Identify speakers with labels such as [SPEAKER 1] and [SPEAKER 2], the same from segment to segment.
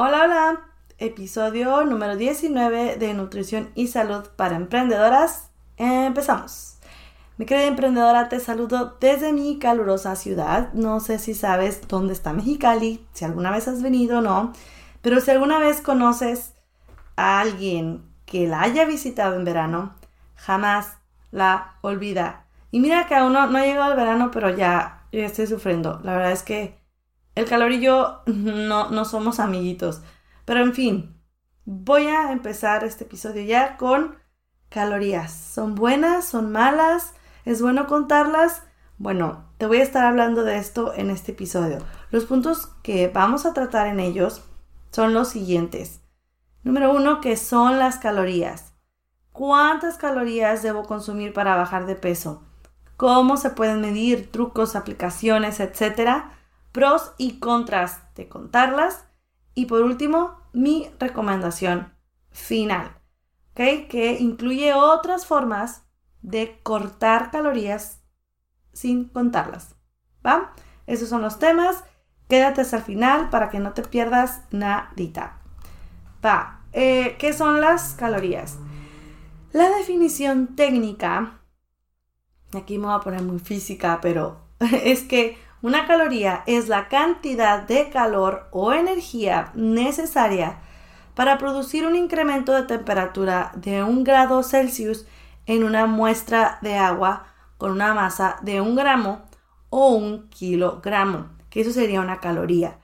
[SPEAKER 1] Hola, hola. Episodio número 19 de Nutrición y Salud para Emprendedoras. Empezamos. Mi querida emprendedora, te saludo desde mi calurosa ciudad. No sé si sabes dónde está Mexicali, si alguna vez has venido o no, pero si alguna vez conoces a alguien que la haya visitado en verano, jamás la olvida. Y mira que aún no, no ha llegado el verano, pero ya, ya estoy sufriendo. La verdad es que el calor y yo no, no somos amiguitos. Pero en fin, voy a empezar este episodio ya con calorías. ¿Son buenas? ¿Son malas? ¿Es bueno contarlas? Bueno, te voy a estar hablando de esto en este episodio. Los puntos que vamos a tratar en ellos son los siguientes. Número uno, que son las calorías. ¿Cuántas calorías debo consumir para bajar de peso? ¿Cómo se pueden medir? Trucos, aplicaciones, etcétera pros y contras de contarlas. Y por último, mi recomendación final. Que incluye otras formas de cortar calorías sin contarlas, ¿va? Esos son los temas. Quédate hasta el final para que no te pierdas nadita. Va, eh, ¿qué son las calorías? La definición técnica, aquí me voy a poner muy física, pero es que una caloría es la cantidad de calor o energía necesaria para producir un incremento de temperatura de un grado Celsius en una muestra de agua con una masa de un gramo o un kilogramo, que eso sería una caloría.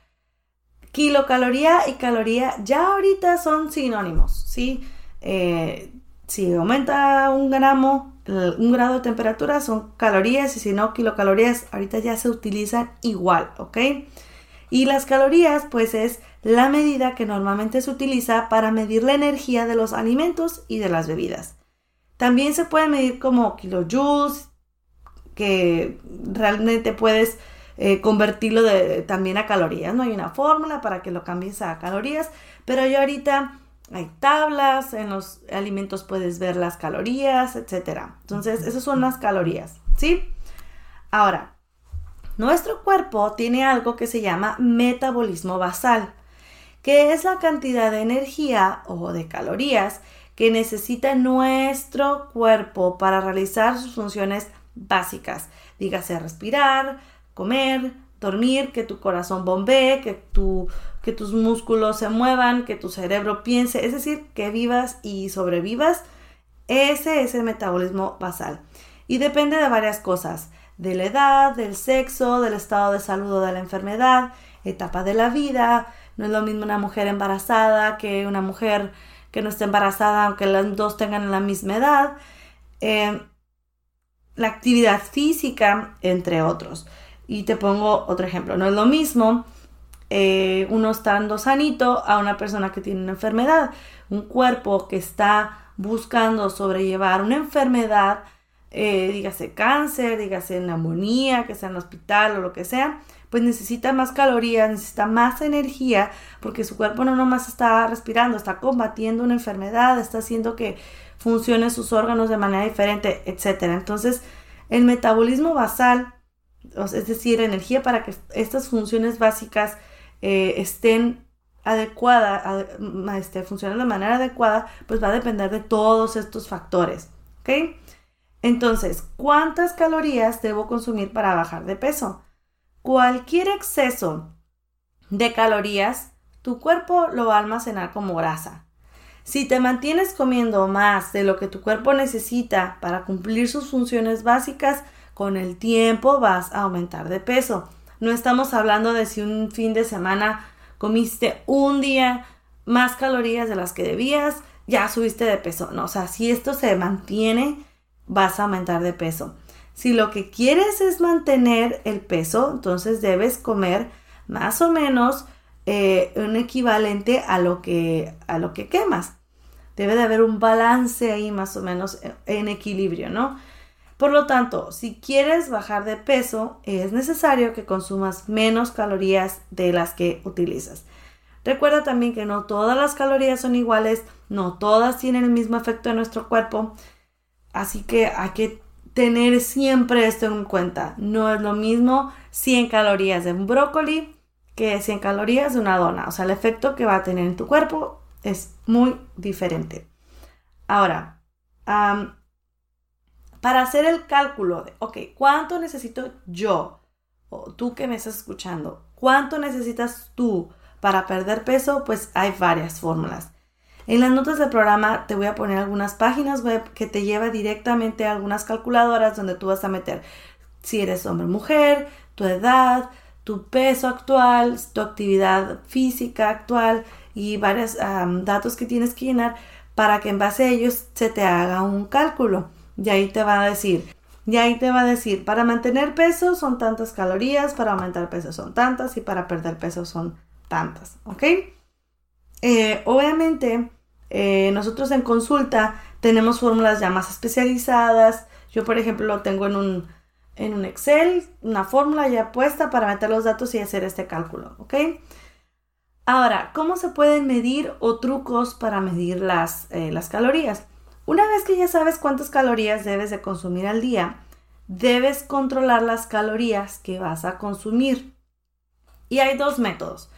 [SPEAKER 1] Kilocaloría y caloría ya ahorita son sinónimos, ¿sí? Eh, si aumenta un gramo, un grado de temperatura son calorías y si no kilocalorías, ahorita ya se utilizan igual, ¿ok? Y las calorías pues es la medida que normalmente se utiliza para medir la energía de los alimentos y de las bebidas. También se puede medir como kilojoules, que realmente puedes eh, convertirlo también a calorías. No hay una fórmula para que lo cambies a calorías, pero yo ahorita hay tablas, en los alimentos puedes ver las calorías, etc. Entonces, esas son las calorías, ¿sí? Ahora, nuestro cuerpo tiene algo que se llama metabolismo basal, que es la cantidad de energía o de calorías que necesita nuestro cuerpo para realizar sus funciones básicas, dígase respirar, comer, dormir, que tu corazón bombee, que, tu, que tus músculos se muevan, que tu cerebro piense, es decir, que vivas y sobrevivas. Ese es el metabolismo basal. Y depende de varias cosas, de la edad, del sexo, del estado de salud o de la enfermedad, etapa de la vida. No es lo mismo una mujer embarazada que una mujer que no esté embarazada, aunque las dos tengan la misma edad. Eh, la actividad física, entre otros. Y te pongo otro ejemplo. No es lo mismo eh, uno estando sanito a una persona que tiene una enfermedad. Un cuerpo que está buscando sobrellevar una enfermedad, eh, dígase cáncer, dígase neumonía, que sea en el hospital o lo que sea, pues necesita más calorías, necesita más energía, porque su cuerpo no nomás está respirando, está combatiendo una enfermedad, está haciendo que funcionen sus órganos de manera diferente, etc. Entonces, el metabolismo basal es decir, energía para que estas funciones básicas eh, estén adecuadas, este, funcionen de manera adecuada, pues va a depender de todos estos factores. ¿ok? Entonces, ¿cuántas calorías debo consumir para bajar de peso? Cualquier exceso de calorías, tu cuerpo lo va a almacenar como grasa. Si te mantienes comiendo más de lo que tu cuerpo necesita para cumplir sus funciones básicas, con el tiempo vas a aumentar de peso. No estamos hablando de si un fin de semana comiste un día más calorías de las que debías, ya subiste de peso. No, o sea, si esto se mantiene, vas a aumentar de peso. Si lo que quieres es mantener el peso, entonces debes comer más o menos eh, un equivalente a lo, que, a lo que quemas. Debe de haber un balance ahí más o menos en equilibrio, ¿no? Por lo tanto, si quieres bajar de peso, es necesario que consumas menos calorías de las que utilizas. Recuerda también que no todas las calorías son iguales, no todas tienen el mismo efecto en nuestro cuerpo, así que hay que tener siempre esto en cuenta. No es lo mismo 100 calorías de un brócoli que 100 calorías de una dona. O sea, el efecto que va a tener en tu cuerpo es muy diferente. Ahora, para hacer el cálculo de, ok, ¿cuánto necesito yo? O tú que me estás escuchando, ¿cuánto necesitas tú para perder peso? Pues hay varias fórmulas. En las notas del programa te voy a poner algunas páginas web que te lleva directamente a algunas calculadoras donde tú vas a meter si eres hombre o mujer, tu edad, tu peso actual, tu actividad física actual y varios datos que tienes que llenar para que en base a ellos se te haga un cálculo. Y ahí te va a decir, y ahí te va a decir, para mantener peso son tantas calorías, para aumentar peso son tantas y para perder peso son tantas, ¿ok? Eh, obviamente, eh, nosotros en consulta tenemos fórmulas ya más especializadas. Yo, por ejemplo, lo tengo en un, en un Excel, una fórmula ya puesta para meter los datos y hacer este cálculo, ¿ok? Ahora, ¿cómo se pueden medir o trucos para medir las, eh, las calorías? Una vez que ya sabes cuántas calorías debes de consumir al día, debes controlar las calorías que vas a consumir. Y hay dos métodos.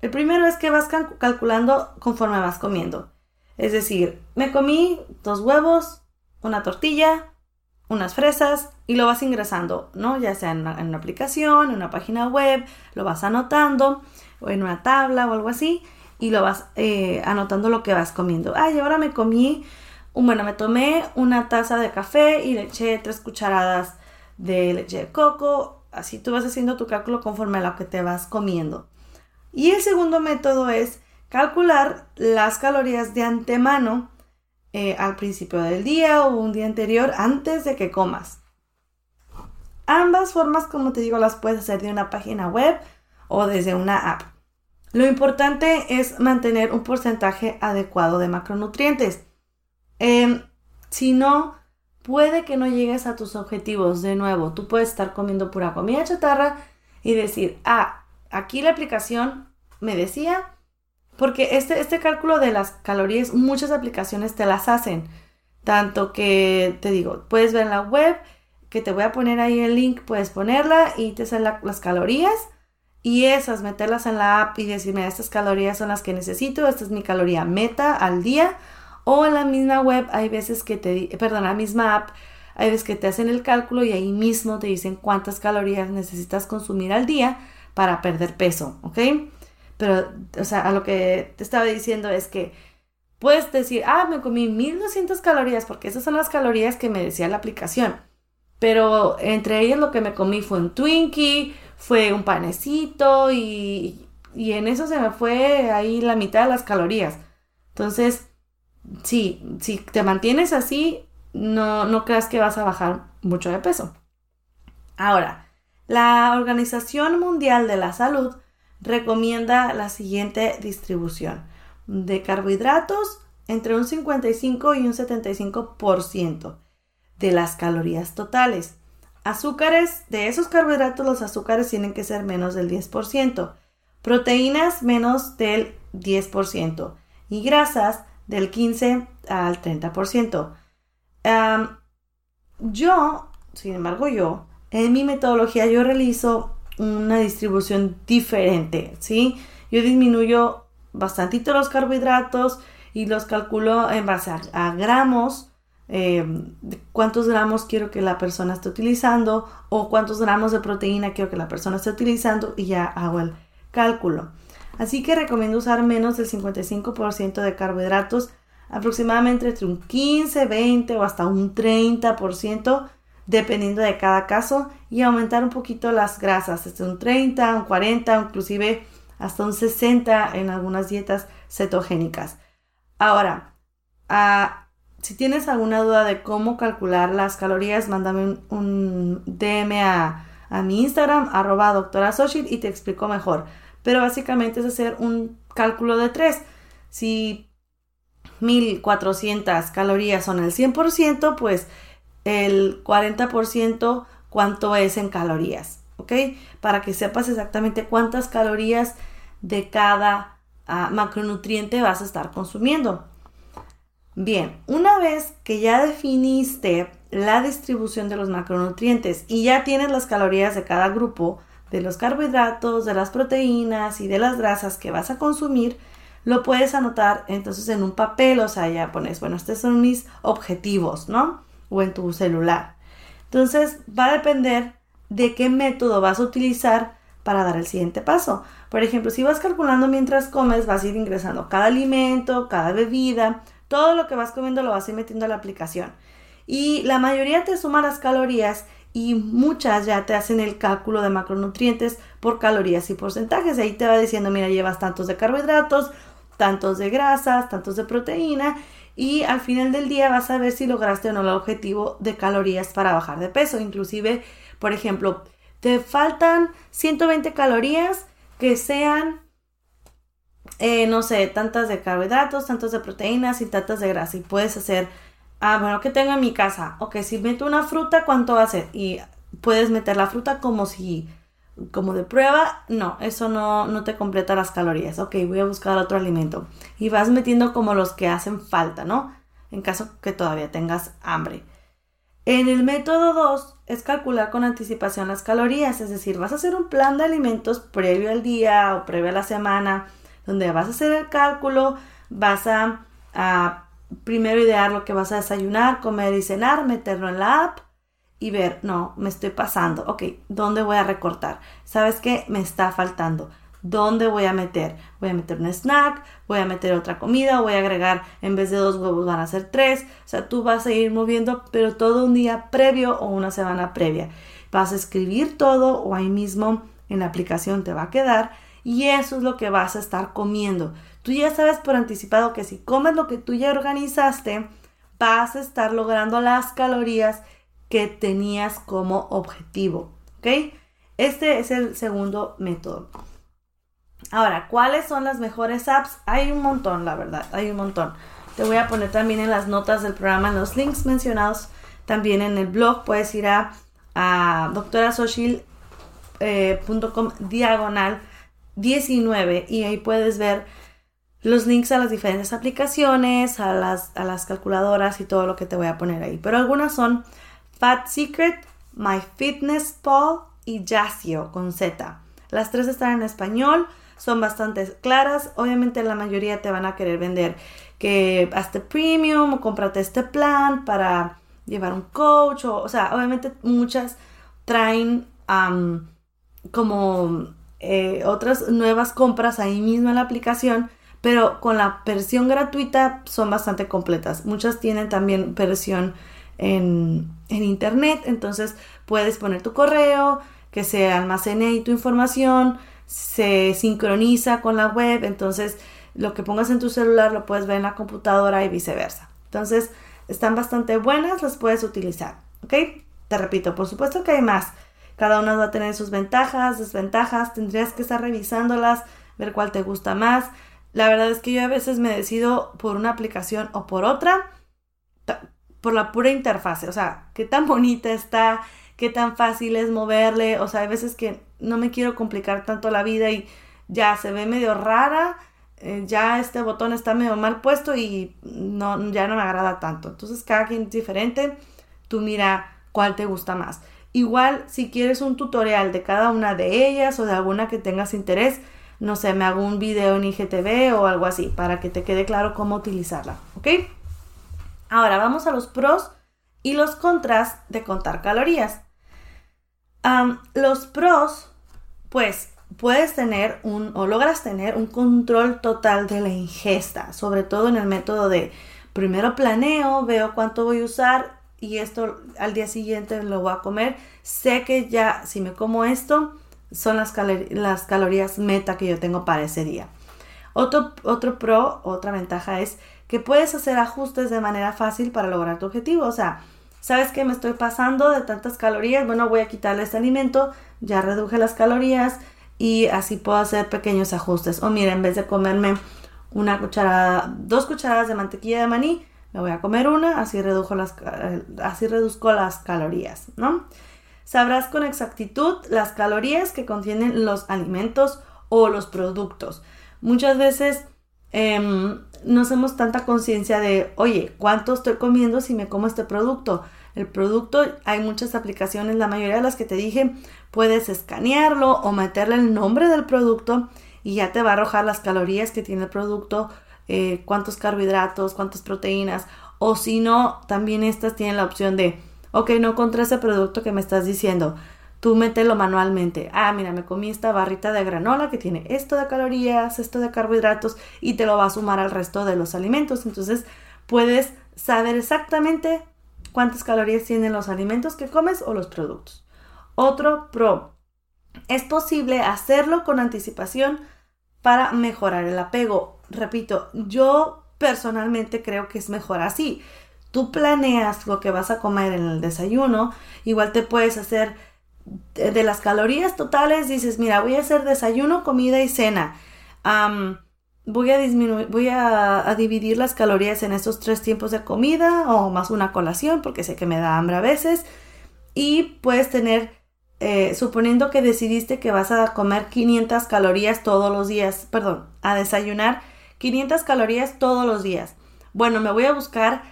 [SPEAKER 1] El primero es que vas calculando conforme vas comiendo. Es decir, me comí dos huevos, una tortilla, unas fresas y lo vas ingresando, ¿no? Ya sea en una, aplicación, en una página web, lo vas anotando o en una tabla o algo así y lo vas eh, anotando lo que vas comiendo. Ay, ahora me comí bueno, me tomé una taza de café y le eché tres cucharadas de leche de coco. Así tú vas haciendo tu cálculo conforme a lo que te vas comiendo. Y el segundo método es calcular las calorías de antemano eh, al principio del día o un día anterior antes de que comas. Ambas formas, como te digo, las puedes hacer de una página web o desde una app. Lo importante es mantener un porcentaje adecuado de macronutrientes. Em, si no, puede que no llegues a tus objetivos. De nuevo, tú puedes estar comiendo pura comida chatarra y decir, ah, aquí la aplicación me decía, porque este, este cálculo de las calorías, muchas aplicaciones te las hacen. Tanto que, te digo, puedes ver en la web, que te voy a poner ahí el link, puedes ponerla y te salen las calorías y esas meterlas en la app y decirme, estas calorías son las que necesito, esta es mi caloría meta al día o en la misma web hay veces que te, perdón, la misma app, hay veces que te hacen el cálculo y ahí mismo te dicen cuántas calorías necesitas consumir al día para perder peso, ¿ok? Pero, o sea, a lo que te estaba diciendo es que puedes decir, ah, me comí 1200 calorías porque esas son las calorías que me decía la aplicación. Pero entre ellas lo que me comí fue un Twinkie, fue un panecito y, y en eso se me fue ahí la mitad de las calorías. Entonces, sí, si te mantienes así, no, no creas que vas a bajar mucho de peso. Ahora, la Organización Mundial de la Salud recomienda la siguiente distribución de carbohidratos entre un 55 y un 75% de las calorías totales. Azúcares, de esos carbohidratos los azúcares tienen que ser menos del 10%, proteínas menos del 10% y grasas del 15 al 30%. yo, sin embargo, yo, en mi metodología, yo realizo una distribución diferente, ¿sí? Yo disminuyo bastantito los carbohidratos y los calculo en base a, gramos eh, cuántos gramos quiero que la persona esté utilizando o cuántos gramos de proteína quiero que la persona esté utilizando y ya hago el cálculo. Así que recomiendo usar menos del 55% de carbohidratos, aproximadamente entre un 15, 20 o hasta un 30%, dependiendo de cada caso, y aumentar un poquito las grasas, desde un 30, un 40, inclusive hasta un 60 en algunas dietas cetogénicas. Ahora, ah, si tienes alguna duda de cómo calcular las calorías, mándame un, DM a, mi Instagram, arroba doctora y te explico mejor. Pero básicamente es hacer un cálculo de tres. Si 1400 calorías son el 100%, pues el 40% cuánto es en calorías, ¿ok? Para que sepas exactamente cuántas calorías de cada ah, macronutriente vas a estar consumiendo. Bien, una vez que ya definiste la distribución de los macronutrientes y ya tienes las calorías de cada grupo, de los carbohidratos, de las proteínas y de las grasas que vas a consumir, lo puedes anotar entonces en un papel, o sea, ya pones, bueno, estos son mis objetivos, ¿no? O en tu celular. Entonces, va a depender de qué método vas a utilizar para dar el siguiente paso. Por ejemplo, si vas calculando mientras comes, vas a ir ingresando cada alimento, cada bebida, todo lo que vas comiendo lo vas a ir metiendo a la aplicación. Y la mayoría te suma las calorías y muchas ya te hacen el cálculo de macronutrientes por calorías y porcentajes. Ahí te va diciendo, mira, llevas tantos de carbohidratos, tantos de grasas, tantos de proteína y al final del día vas a ver si lograste o no el objetivo de calorías para bajar de peso. Inclusive, por ejemplo, te faltan 120 calorías que sean eh, no sé, tantas de carbohidratos, tantas de proteínas y tantas de grasa. Y puedes hacer, ah, bueno, ¿qué tengo en mi casa? Ok, si meto una fruta, ¿cuánto va a ser? Y puedes meter la fruta como si, como de prueba. No, eso no, no te completa las calorías. Ok, voy a buscar otro alimento. Y vas metiendo como los que hacen falta, ¿no? En caso que todavía tengas hambre. En el método 2 es calcular con anticipación las calorías, es decir, vas a hacer un plan de alimentos previo al día o previo a la semana donde vas a hacer el cálculo, vas a, primero idear lo que vas a desayunar, comer y cenar, meterlo en la app y ver, no, me estoy pasando, ok, ¿dónde voy a recortar? ¿Sabes qué? Me está faltando. ¿Dónde voy a meter? Voy a meter un snack, voy a meter otra comida, voy a agregar, en vez de dos huevos van a ser tres. O sea, tú vas a ir moviendo, pero todo un día previo o una semana previa. Vas a escribir todo o ahí mismo en la aplicación te va a quedar y eso es lo que vas a estar comiendo. Tú ya sabes por anticipado que si comes lo que tú ya organizaste, vas a estar logrando las calorías que tenías como objetivo. ¿Ok? Este es el segundo método. Ahora, ¿cuáles son las mejores apps? Hay un montón, la verdad, hay un montón. Te voy a poner también en las notas del programa, los links mencionados, también en el blog. Puedes ir a, a doctorasoshil.com eh, diagonal 19 y ahí puedes ver los links a las diferentes aplicaciones, a las, a las calculadoras y todo lo que te voy a poner ahí. Pero algunas son Fat Secret, MyFitnessPal y Jazzio con Z. Las tres están en español, son bastante claras. Obviamente la mayoría te van a querer vender que hazte premium o cómprate este plan para llevar un coach. O, o sea, obviamente muchas traen como eh, otras nuevas compras ahí mismo en la aplicación, pero con la versión gratuita son bastante completas. Muchas tienen también versión en, internet, entonces puedes poner tu correo, que se almacene ahí tu información, se sincroniza con la web, entonces lo que pongas en tu celular lo puedes ver en la computadora y viceversa. Entonces, están bastante buenas, las puedes utilizar, ¿ok? Te repito, por supuesto que hay más. Cada una va a tener sus ventajas, desventajas, tendrías que estar revisándolas, ver cuál te gusta más. La verdad es que yo a veces me decido por una aplicación o por otra, por la pura interfase, o sea, qué tan bonita está, qué tan fácil es moverle, o sea, hay veces que no me quiero complicar tanto la vida y ya se ve medio rara, eh, ya este botón está medio mal puesto y no, ya no me agrada tanto. Entonces cada quien es diferente, tú mira cuál te gusta más. Igual, si quieres un tutorial de cada una de ellas o de alguna que tengas interés, no sé, me hago un video en IGTV o algo así para que te quede claro cómo utilizarla, ¿ok? Ahora vamos a los pros y los contras de contar calorías. los pros, pues puedes tener un o logras tener un control total de la ingesta, sobre todo en el método de primero planeo, veo cuánto voy a usar y esto al día siguiente lo voy a comer. Sé que ya si me como esto son las, calorías meta que yo tengo para ese día. Otro, otro pro, otra ventaja es que puedes hacer ajustes de manera fácil para lograr tu objetivo. O sea, sabes que me estoy pasando de tantas calorías, bueno, voy a quitarle este alimento, ya reduje las calorías y así puedo hacer pequeños ajustes. O mira, en vez de comerme una cucharada, dos cucharadas de mantequilla de maní, me voy a comer una, así, redujo las, eh, así reduzco las calorías, ¿no? Sabrás con exactitud las calorías que contienen los alimentos o los productos. Muchas veces em, no hacemos tanta conciencia de, oye, ¿cuánto estoy comiendo si me como este producto? El producto, hay muchas aplicaciones, la mayoría de las que te dije, puedes escanearlo o meterle el nombre del producto y ya te va a arrojar las calorías que tiene el producto, eh, cuántos carbohidratos, cuántas proteínas, o si no, también estas tienen la opción de, ok, no encontré ese producto que me estás diciendo, tú mételo manualmente. Ah, mira, me comí esta barrita de granola que tiene esto de calorías, esto de carbohidratos y te lo va a sumar al resto de los alimentos. Entonces puedes saber exactamente cuántas calorías tienen los alimentos que comes o los productos. Otro pro. Es posible hacerlo con anticipación para mejorar el apego. Repito, yo personalmente creo que es mejor así. Tú planeas lo que vas a comer en el desayuno, igual te puedes hacer de las calorías totales dices, mira, voy a hacer desayuno, comida y cena. voy a disminuir, voy a, dividir las calorías en estos tres tiempos de comida o más una colación porque sé que me da hambre a veces. Y puedes tener, eh, suponiendo que decidiste que vas a comer 500 calorías todos los días, perdón, a desayunar 500 calorías todos los días. Bueno, me voy a buscar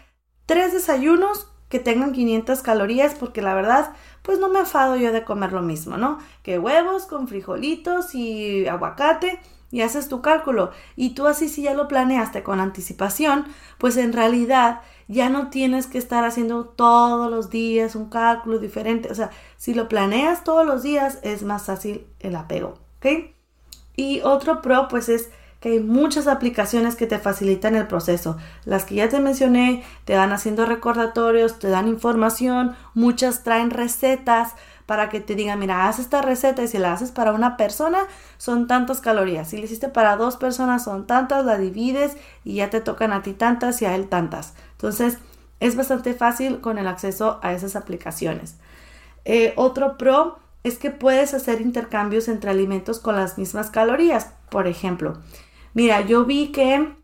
[SPEAKER 1] tres desayunos que tengan 500 calorías porque la verdad pues no me afado yo de comer lo mismo, ¿no? Que huevos con frijolitos y aguacate y haces tu cálculo y tú así si ya lo planeaste con anticipación, pues en realidad ya no tienes que estar haciendo todos los días un cálculo diferente, o sea, si lo planeas todos los días es más fácil el apego, ¿ok? Y otro pro pues es que hay muchas aplicaciones que te facilitan el proceso. Las que ya te mencioné te van haciendo recordatorios, te dan información, muchas traen recetas para que te digan, mira, haz esta receta y si la haces para una persona son tantas calorías. Si la hiciste para dos personas son tantas, la divides y ya te tocan a ti tantas y a él tantas. Entonces es bastante fácil con el acceso a esas aplicaciones. Eh, otro pro es que puedes hacer intercambios entre alimentos con las mismas calorías. Por ejemplo, Mira, yo vi que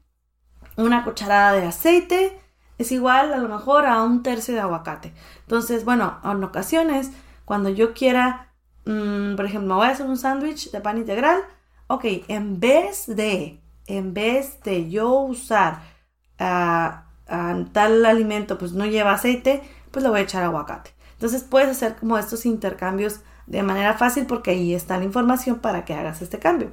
[SPEAKER 1] una cucharada de aceite es igual a lo mejor a un tercio de aguacate. Entonces, bueno, en ocasiones, cuando yo quiera, mm, por ejemplo, me voy a hacer un sándwich de pan integral, ok, en vez de, en vez de yo usar ah, tal alimento, pues no lleva aceite, pues le voy a echar aguacate. Entonces puedes hacer como estos intercambios de manera fácil porque ahí está la información para que hagas este cambio.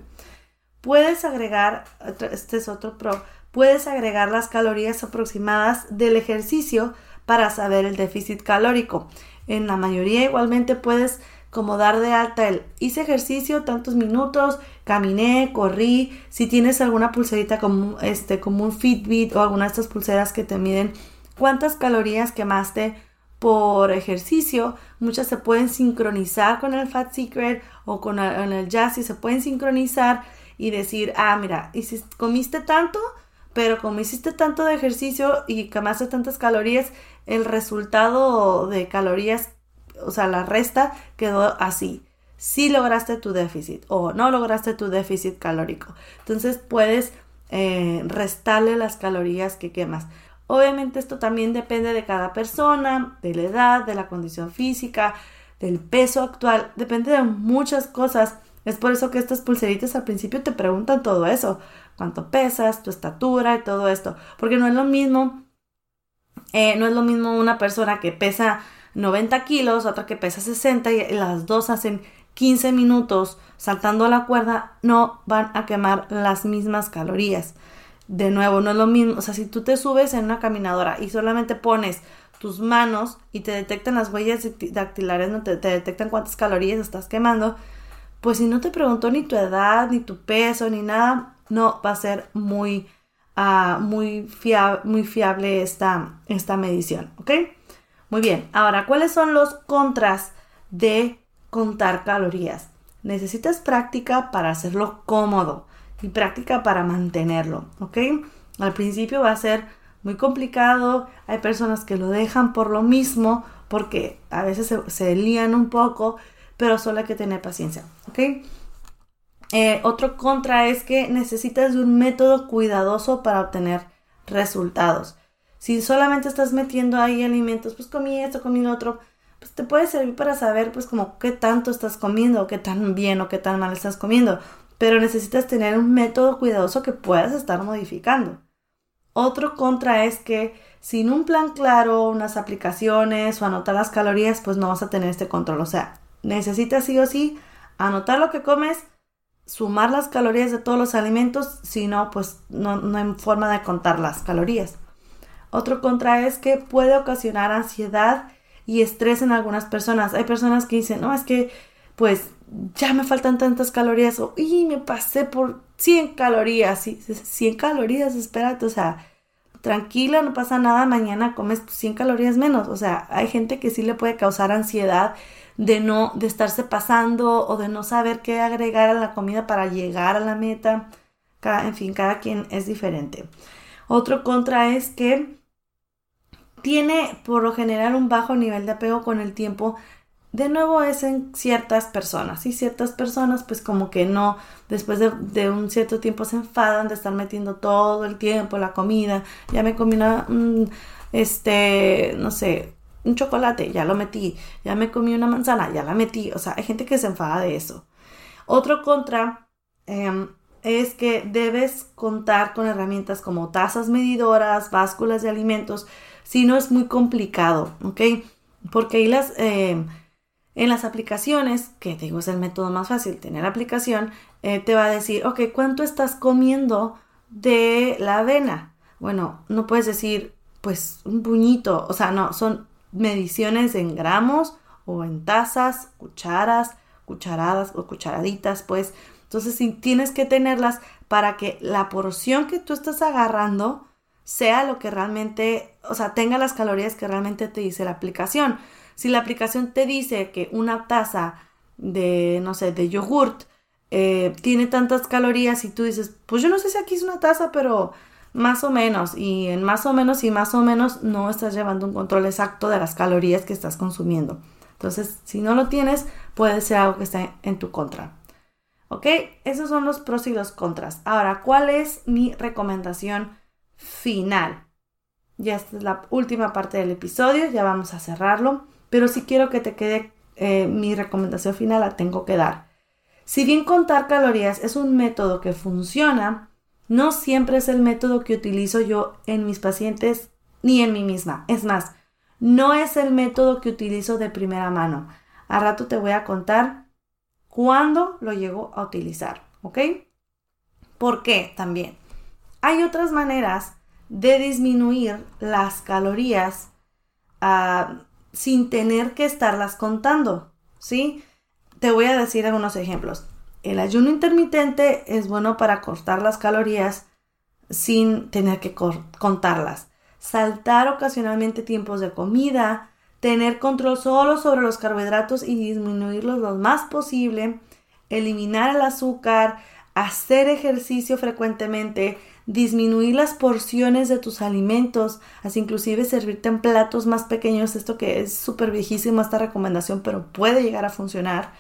[SPEAKER 1] Puedes agregar, este es otro pro, puedes agregar las calorías aproximadas del ejercicio para saber el déficit calórico. En la mayoría igualmente puedes como dar de alta el hice ejercicio tantos minutos, caminé, corrí, si tienes alguna pulserita como este como un Fitbit o alguna de estas pulseras que te miden cuántas calorías quemaste por ejercicio, muchas se pueden sincronizar con el Fat Secret o con el, el se pueden sincronizar y decir, ah, mira, si comiste tanto, pero como hiciste tanto de ejercicio y quemaste tantas calorías, el resultado de calorías, o sea, la resta quedó así. Si lograste tu déficit o no lograste tu déficit calórico. Entonces puedes eh, restarle las calorías que quemas. Obviamente esto también depende de cada persona, de la edad, de la condición física, del peso actual, depende de muchas cosas es por eso que estas pulseritas al principio te preguntan todo eso, cuánto pesas, tu estatura y todo esto, porque no es lo mismo, eh, no es lo mismo una persona que pesa 90 kilos, otra que pesa 60 y las dos hacen 15 minutos saltando la cuerda, no van a quemar las mismas calorías. de nuevo, no es lo mismo. O sea, si tú te subes en una caminadora y solamente pones tus manos y te detectan las huellas dactilares, no te, detectan cuántas calorías estás quemando, pues si no te preguntó ni tu edad, ni tu peso, ni nada, no va a ser muy, uh, muy, muy fiable esta, esta medición, ¿ok? Muy bien, ahora, ¿cuáles son los contras de contar calorías? Necesitas práctica para hacerlo cómodo y práctica para mantenerlo, ¿ok? Al principio va a ser muy complicado, hay personas que lo dejan por lo mismo, porque a veces se, se lían un poco, pero solo hay que tener paciencia, ¿ok? Eh, otro contra es que necesitas de un método cuidadoso para obtener resultados. Si solamente estás metiendo ahí alimentos, pues comí esto, comí lo otro, pues te puede servir para saber pues como qué tanto estás comiendo, qué tan bien o qué tan mal estás comiendo pero necesitas tener un método cuidadoso que puedas estar modificando. Otro contra es que sin un plan claro, unas aplicaciones o anotar las calorías, pues no vas a tener este control. O sea, necesitas sí o sí anotar lo que comes, sumar las calorías de todos los alimentos, si no, pues no, no hay forma de contar las calorías. Otro contra es que puede ocasionar ansiedad y estrés en algunas personas. Hay personas que dicen, no, es que pues ya me faltan tantas calorías o y me pasé por 100 calorías, 100 calorías, espérate, o sea, tranquila, no pasa nada, mañana comes 100 calorías menos, o sea, hay gente que sí le puede causar ansiedad de no, de estarse pasando o de no saber qué agregar a la comida para llegar a la meta, en fin, cada quien es diferente. Otro contra es que tiene por lo general un bajo nivel de apego con el tiempo. De nuevo es en ciertas personas y ciertas personas pues como que no, después de, un cierto tiempo se enfadan de estar metiendo todo el tiempo la comida, ya me comí una, este, no sé, un chocolate, ya lo metí, ya me comí una manzana, ya la metí, o sea, hay gente que se enfada de eso. Otro contra em, es que debes contar con herramientas como tazas medidoras, básculas de alimentos, si no es muy complicado, ¿ok? Porque ahí las... Em, en las aplicaciones, que digo es el método más fácil, tener aplicación, eh, te va a decir, ok, ¿cuánto estás comiendo de la avena? Bueno, no puedes decir, pues un puñito, o sea, no, son mediciones en gramos o en tazas, cucharas, cucharadas o cucharaditas, pues. Entonces, sí, tienes que tenerlas para que la porción que tú estás agarrando sea lo que realmente, o sea, tenga las calorías que realmente te dice la aplicación. Si la aplicación te dice que una taza de, no sé, de yogurt eh, tiene tantas calorías y tú dices, pues yo no sé si aquí es una taza, pero más o menos, y en más o menos y más o menos no estás llevando un control exacto de las calorías que estás consumiendo. Entonces, si no lo tienes, puede ser algo que está en tu contra. ¿Ok? Esos son los pros y los contras. Ahora, ¿cuál es mi recomendación final? Ya esta es la última parte del episodio, ya vamos a cerrarlo pero si quiero que te quede eh, mi recomendación final, la tengo que dar. Si bien contar calorías es un método que funciona, no siempre es el método que utilizo yo en mis pacientes ni en mí misma. Es más, no es el método que utilizo de primera mano. A rato te voy a contar cuándo lo llego a utilizar, ¿ok? ¿Por qué también? Hay otras maneras de disminuir las calorías uh, sin tener que estarlas contando, ¿sí? Te voy a decir algunos ejemplos. El ayuno intermitente es bueno para cortar las calorías sin tener que contarlas. Saltar ocasionalmente tiempos de comida, tener control solo sobre los carbohidratos y disminuirlos lo más posible, eliminar el azúcar, hacer ejercicio frecuentemente, disminuir las porciones de tus alimentos, así inclusive servirte en platos más pequeños, esto que es súper viejísimo esta recomendación, pero puede llegar a funcionar.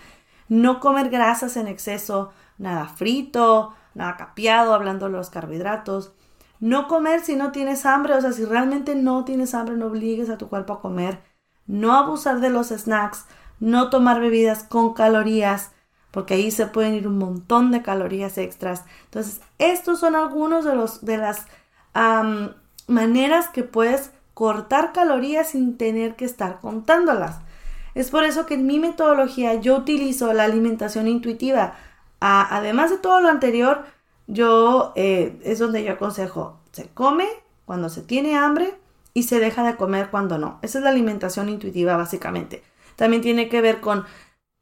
[SPEAKER 1] No comer grasas en exceso, nada frito, nada capeado, hablando de los carbohidratos. No comer si no tienes hambre, o sea, si realmente no tienes hambre, no obligues a tu cuerpo a comer. No abusar de los snacks, no tomar bebidas con calorías, porque ahí se pueden ir un montón de calorías extras. Entonces, estos son algunos de, los, de las maneras que puedes cortar calorías sin tener que estar contándolas. Es por eso que en mi metodología yo utilizo la alimentación intuitiva. además de todo lo anterior, yo eh, es donde yo aconsejo, se come cuando se tiene hambre y se deja de comer cuando no. Esa es la alimentación intuitiva básicamente. También tiene que ver con,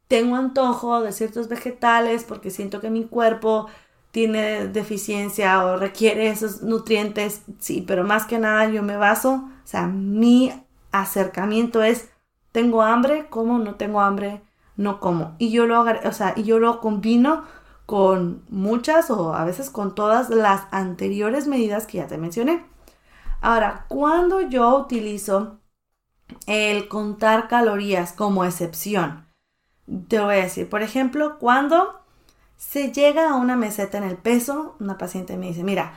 [SPEAKER 1] tengo antojo de ciertos vegetales porque siento que mi cuerpo tiene deficiencia o requiere esos nutrientes, sí, pero más que nada yo me baso, o sea, mi acercamiento es, tengo hambre, como, no tengo hambre, no como. Y yo lo, o sea, y yo lo combino con muchas o a veces con todas las anteriores medidas que ya te mencioné. Ahora, cuando yo utilizo el contar calorías como excepción, te voy a decir, por ejemplo, cuando se llega a una meseta en el peso, una paciente me dice, mira,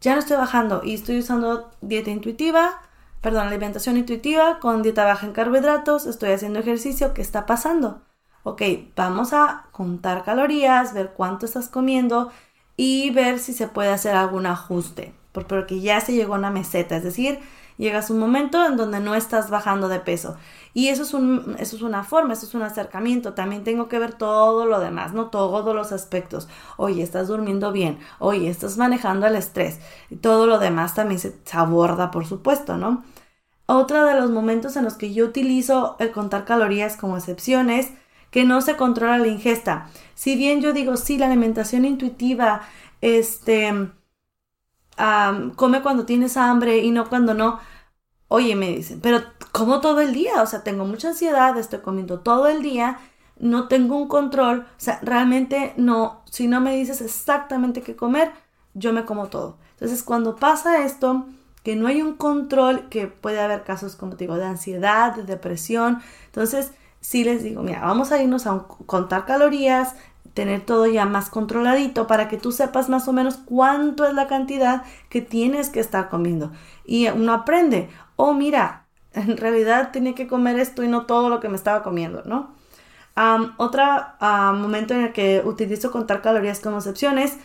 [SPEAKER 1] ya no estoy bajando y estoy usando dieta intuitiva, perdón, alimentación intuitiva con dieta baja en carbohidratos, estoy haciendo ejercicio, ¿qué está pasando? Ok, vamos a contar calorías, ver cuánto estás comiendo y ver si se puede hacer algún ajuste, porque ya se llegó a una meseta, es decir, llegas a un momento en donde no estás bajando de peso. Y eso es, un, eso es una forma, eso es un acercamiento. También tengo que ver todo lo demás, no todos los aspectos. Oye, estás durmiendo bien. Oye, estás manejando el estrés. Y todo lo demás también se aborda, por supuesto, ¿no? Otro de los momentos en los que yo utilizo el contar calorías como excepciones que no se controla la ingesta. Si bien yo digo, sí, la alimentación intuitiva, este, come cuando tienes hambre y no cuando no. Oye, me dicen, pero como todo el día, o sea, tengo mucha ansiedad, estoy comiendo todo el día, no tengo un control, o sea, realmente no, si no me dices exactamente qué comer, yo me como todo. Entonces, cuando pasa esto, que no hay un control, que puede haber casos, como te digo, de ansiedad, de depresión. Entonces, sí les digo, mira, vamos a irnos a contar calorías, tener todo ya más controladito para que tú sepas más o menos cuánto es la cantidad que tienes que estar comiendo. Y uno aprende, oh, mira, en realidad tenía que comer esto y no todo lo que me estaba comiendo, ¿no? otro momento en el que utilizo contar calorías como excepciones,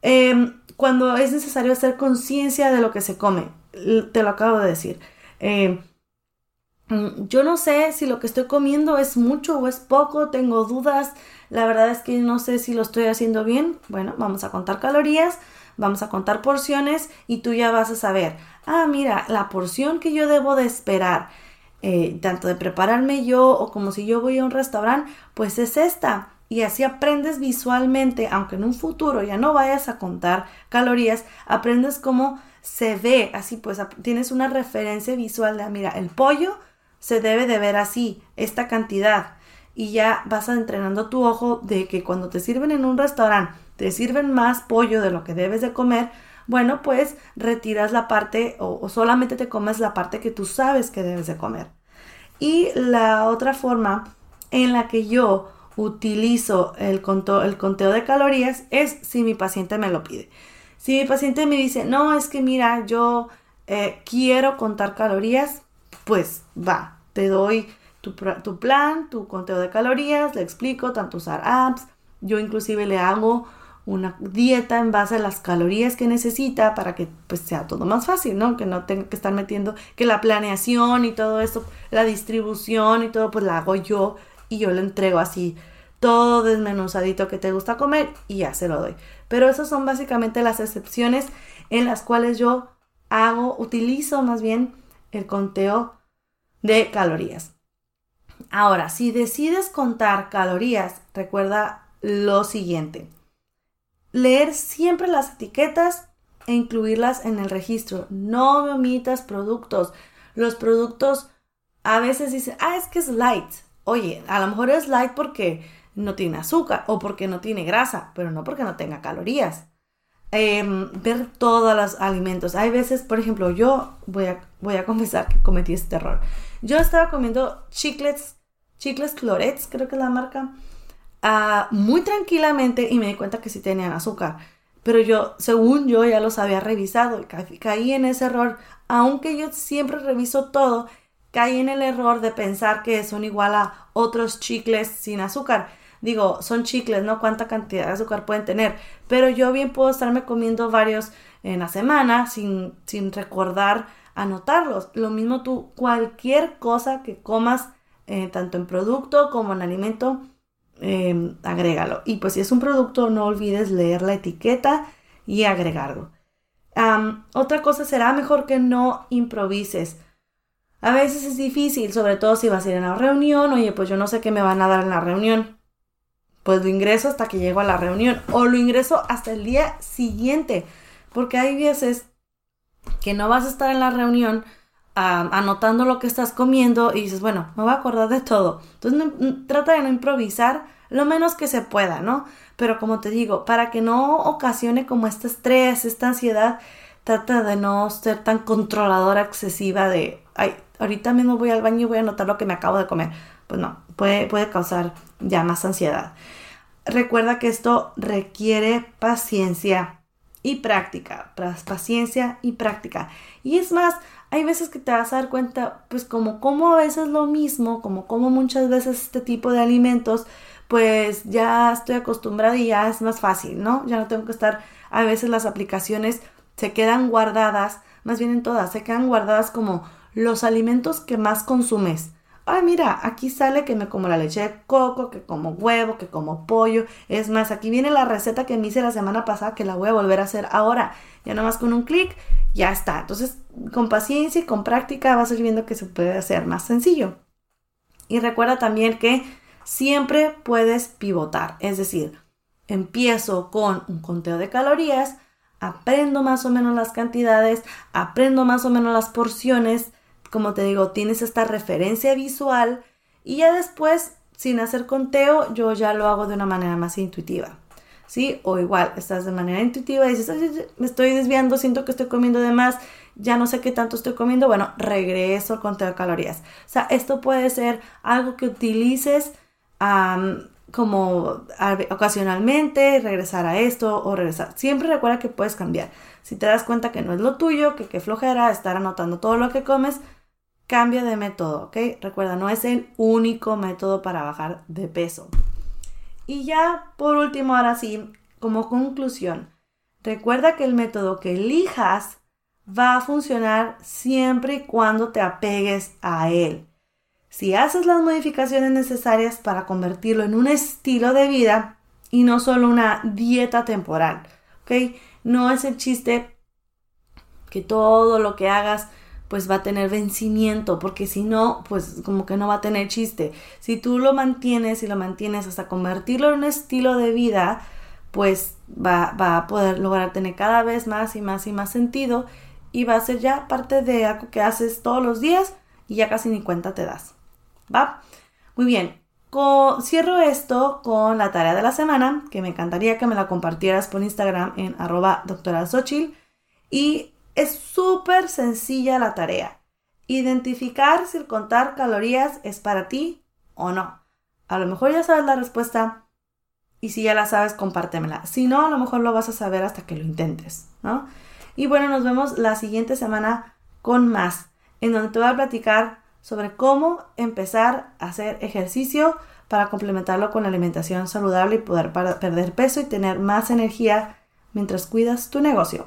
[SPEAKER 1] em, cuando es necesario hacer conciencia de lo que se come te lo acabo de decir. Eh, mm, yo no sé si lo que estoy comiendo es mucho o es poco, tengo dudas. La verdad es que no sé si lo estoy haciendo bien. Bueno, vamos a contar calorías, vamos a contar porciones y tú ya vas a saber, ah, mira, la porción que yo debo de esperar, eh, tanto de prepararme yo o como si yo voy a un restaurante, pues es esta. Y así aprendes visualmente, aunque en un futuro ya no vayas a contar calorías, aprendes cómo se ve así, pues tienes una referencia visual de, mira, el pollo se debe de ver así, esta cantidad. Y ya vas entrenando tu ojo de que cuando te sirven en un restaurante, te sirven más pollo de lo que debes de comer, bueno, pues retiras la parte o, solamente te comes la parte que tú sabes que debes de comer. Y la otra forma en la que yo utilizo el, el conteo de calorías es si mi paciente me lo pide. Si mi paciente me dice, no, es que mira, yo eh, quiero contar calorías, pues va, te doy tu, tu, plan, tu conteo de calorías, le explico tanto usar apps, yo inclusive le hago una dieta en base a las calorías que necesita para que pues sea todo más fácil, ¿no? Que no tenga que estar metiendo que la planeación y todo eso, la distribución y todo, pues la hago yo y yo le entrego así todo desmenuzadito que te gusta comer y ya se lo doy. Pero esas son básicamente las excepciones en las cuales yo hago, utilizo más bien el conteo de calorías. Ahora, si decides contar calorías, recuerda lo siguiente. Leer siempre las etiquetas e incluirlas en el registro. No omitas productos. Los productos a veces dicen, ah, es que es light. Oye, a lo mejor es light porque no tiene azúcar o porque no tiene grasa, pero no porque no tenga calorías. Em, ver todos los alimentos. Hay veces, por ejemplo, yo voy a, voy a confesar que cometí este error. Yo estaba comiendo chiclets, chicles clorets, creo que es la marca, uh, muy tranquilamente y me di cuenta que sí tenían azúcar. Pero yo, según yo, ya los había revisado y caí en ese error. Aunque yo siempre reviso todo, caí en el error de pensar que son igual a otros chicles sin azúcar digo, son chicles, ¿no? ¿Cuánta cantidad de azúcar pueden tener? Pero yo bien puedo estarme comiendo varios en la semana sin, sin recordar anotarlos. Lo mismo tú, cualquier cosa que comas, eh, tanto en producto como en alimento, eh, agrégalo. Y pues si es un producto, no olvides leer la etiqueta y agregarlo. otra cosa será mejor que no improvises. A veces es difícil, sobre todo si vas a ir a una reunión, oye, pues yo no sé qué me van a dar en la reunión. Pues lo ingreso hasta que llego a la reunión o lo ingreso hasta el día siguiente, porque hay veces que no vas a estar en la reunión anotando lo que estás comiendo y dices, bueno, me voy a acordar de todo. Entonces trata de no improvisar lo menos que se pueda, ¿no? Pero como te digo, para que no ocasione como este estrés, esta ansiedad, trata de no ser tan controladora excesiva de, ay, ahorita mismo voy al baño y voy a anotar lo que me acabo de comer. Pues no, puede, puede causar ya más ansiedad. Recuerda que esto requiere paciencia y práctica, paciencia y práctica. Y es más, hay veces que te vas a dar cuenta, pues como como a veces lo mismo, como como muchas veces este tipo de alimentos, pues ya estoy acostumbrada y ya es más fácil, ¿no? Ya no tengo que estar, a veces las aplicaciones se quedan guardadas, más bien en todas, se quedan guardadas como los alimentos que más consumes. Ay, mira, aquí sale que me como la leche de coco, que como huevo, que como pollo. Es más, aquí viene la receta que me hice la semana pasada que la voy a volver a hacer ahora. Ya nomás con un clic, ya está. Entonces, con paciencia y con práctica vas a ir viendo que se puede hacer más sencillo. Y recuerda también que siempre puedes pivotar, es decir, empiezo con un conteo de calorías, aprendo más o menos las cantidades, aprendo más o menos las porciones, como te digo, tienes esta referencia visual y ya después, sin hacer conteo, yo ya lo hago de una manera más intuitiva. ¿Sí? O igual, estás de manera intuitiva y dices, me estoy desviando, siento que estoy comiendo de más, ya no sé qué tanto estoy comiendo, bueno, regreso al conteo de calorías. O sea, esto puede ser algo que utilices como ocasionalmente, regresar a esto o regresar. Siempre recuerda que puedes cambiar. Si te das cuenta que no es lo tuyo, que qué flojera estar anotando todo lo que comes, cambia de método, ¿ok? Recuerda, no es el único método para bajar de peso. Y ya por último, ahora sí, como conclusión, recuerda que el método que elijas va a funcionar siempre y cuando te apegues a él. Si haces las modificaciones necesarias para convertirlo en un estilo de vida y no solo una dieta temporal, ¿ok? No es el chiste que todo lo que hagas pues va a tener vencimiento, porque si no, pues como que no va a tener chiste. Si tú lo mantienes y lo mantienes hasta convertirlo en un estilo de vida, pues va, va, a poder lograr tener cada vez más y más y más sentido y va a ser ya parte de algo que haces todos los días y ya casi ni cuenta te das. ¿Va? Muy bien. cierro esto con la tarea de la semana, que me encantaría que me la compartieras por Instagram en arroba doctora Y es súper sencilla la tarea. Identificar si el contar calorías es para ti o no. A lo mejor ya sabes la respuesta y si ya la sabes, compártemela. Si no, a lo mejor lo vas a saber hasta que lo intentes, ¿no? Y bueno, nos vemos la siguiente semana con más, en donde te voy a platicar sobre cómo empezar a hacer ejercicio para complementarlo con alimentación saludable y poder perder peso y tener más energía mientras cuidas tu negocio.